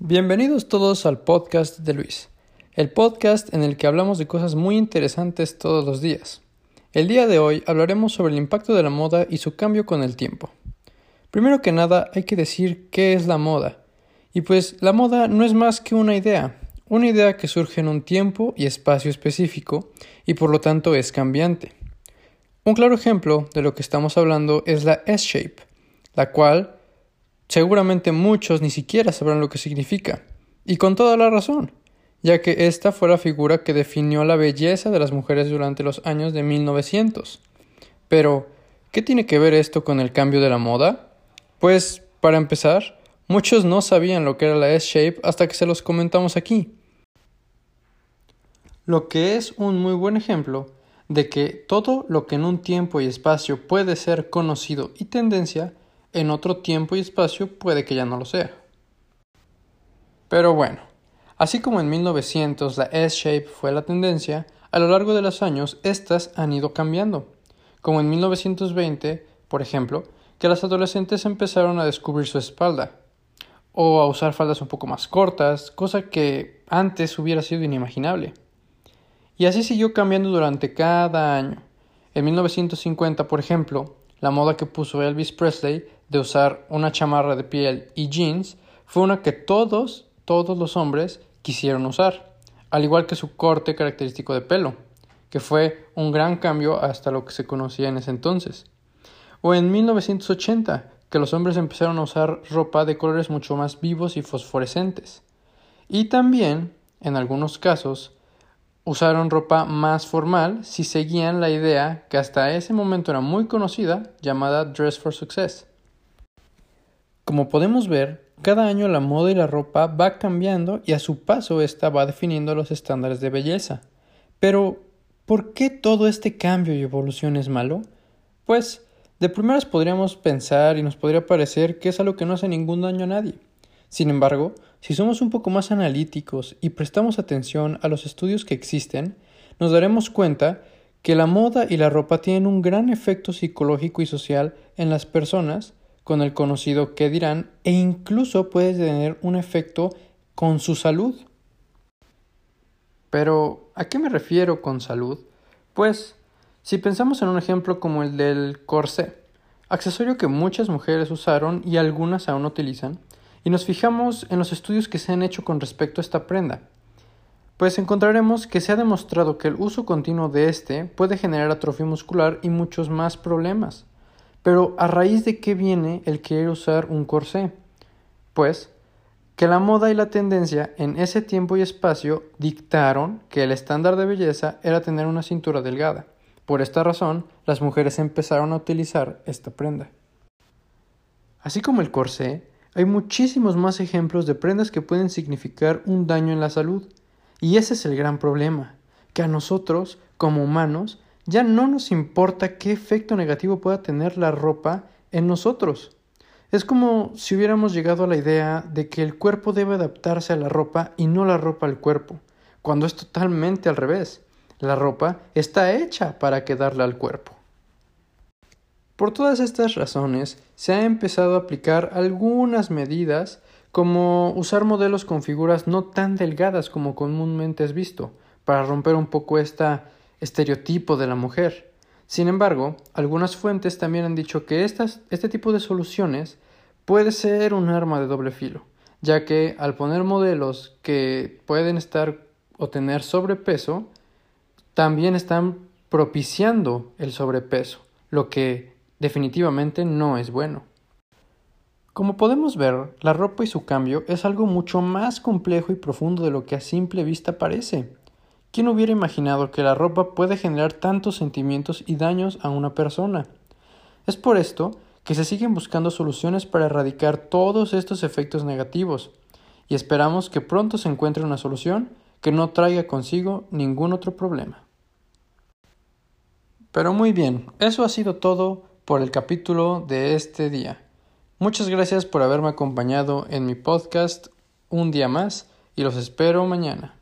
Bienvenidos todos al podcast de Luis, el podcast en el que hablamos de cosas muy interesantes todos los días. El día de hoy hablaremos sobre el impacto de la moda y su cambio con el tiempo. Primero que nada hay que decir qué es la moda. Y pues la moda no es más que una idea, una idea que surge en un tiempo y espacio específico y por lo tanto es cambiante. Un claro ejemplo de lo que estamos hablando es la S-Shape, la cual Seguramente muchos ni siquiera sabrán lo que significa, y con toda la razón, ya que esta fue la figura que definió la belleza de las mujeres durante los años de 1900. Pero, ¿qué tiene que ver esto con el cambio de la moda? Pues, para empezar, muchos no sabían lo que era la S-Shape hasta que se los comentamos aquí. Lo que es un muy buen ejemplo de que todo lo que en un tiempo y espacio puede ser conocido y tendencia en otro tiempo y espacio puede que ya no lo sea. Pero bueno, así como en 1900 la S-shape fue la tendencia, a lo largo de los años estas han ido cambiando. Como en 1920, por ejemplo, que las adolescentes empezaron a descubrir su espalda, o a usar faldas un poco más cortas, cosa que antes hubiera sido inimaginable. Y así siguió cambiando durante cada año. En 1950, por ejemplo, la moda que puso Elvis Presley de usar una chamarra de piel y jeans fue una que todos, todos los hombres quisieron usar, al igual que su corte característico de pelo, que fue un gran cambio hasta lo que se conocía en ese entonces. O en 1980, que los hombres empezaron a usar ropa de colores mucho más vivos y fosforescentes. Y también, en algunos casos, usaron ropa más formal si seguían la idea que hasta ese momento era muy conocida llamada Dress for Success. Como podemos ver, cada año la moda y la ropa va cambiando y a su paso esta va definiendo los estándares de belleza. Pero, ¿por qué todo este cambio y evolución es malo? Pues, de primeras podríamos pensar y nos podría parecer que es algo que no hace ningún daño a nadie. Sin embargo, si somos un poco más analíticos y prestamos atención a los estudios que existen, nos daremos cuenta que la moda y la ropa tienen un gran efecto psicológico y social en las personas con el conocido que dirán e incluso puede tener un efecto con su salud. Pero, ¿a qué me refiero con salud? Pues, si pensamos en un ejemplo como el del corsé, accesorio que muchas mujeres usaron y algunas aún utilizan, y nos fijamos en los estudios que se han hecho con respecto a esta prenda, pues encontraremos que se ha demostrado que el uso continuo de este puede generar atrofia muscular y muchos más problemas. Pero ¿a raíz de qué viene el querer usar un corsé? Pues que la moda y la tendencia en ese tiempo y espacio dictaron que el estándar de belleza era tener una cintura delgada. Por esta razón, las mujeres empezaron a utilizar esta prenda. Así como el corsé, hay muchísimos más ejemplos de prendas que pueden significar un daño en la salud. Y ese es el gran problema, que a nosotros, como humanos, ya no nos importa qué efecto negativo pueda tener la ropa en nosotros. Es como si hubiéramos llegado a la idea de que el cuerpo debe adaptarse a la ropa y no la ropa al cuerpo, cuando es totalmente al revés. La ropa está hecha para quedarle al cuerpo. Por todas estas razones, se ha empezado a aplicar algunas medidas como usar modelos con figuras no tan delgadas como comúnmente es visto, para romper un poco esta estereotipo de la mujer. Sin embargo, algunas fuentes también han dicho que este tipo de soluciones puede ser un arma de doble filo, ya que al poner modelos que pueden estar o tener sobrepeso, también están propiciando el sobrepeso, lo que definitivamente no es bueno. Como podemos ver, la ropa y su cambio es algo mucho más complejo y profundo de lo que a simple vista parece. ¿Quién hubiera imaginado que la ropa puede generar tantos sentimientos y daños a una persona? Es por esto que se siguen buscando soluciones para erradicar todos estos efectos negativos, y esperamos que pronto se encuentre una solución que no traiga consigo ningún otro problema. Pero muy bien, eso ha sido todo por el capítulo de este día. Muchas gracias por haberme acompañado en mi podcast un día más y los espero mañana.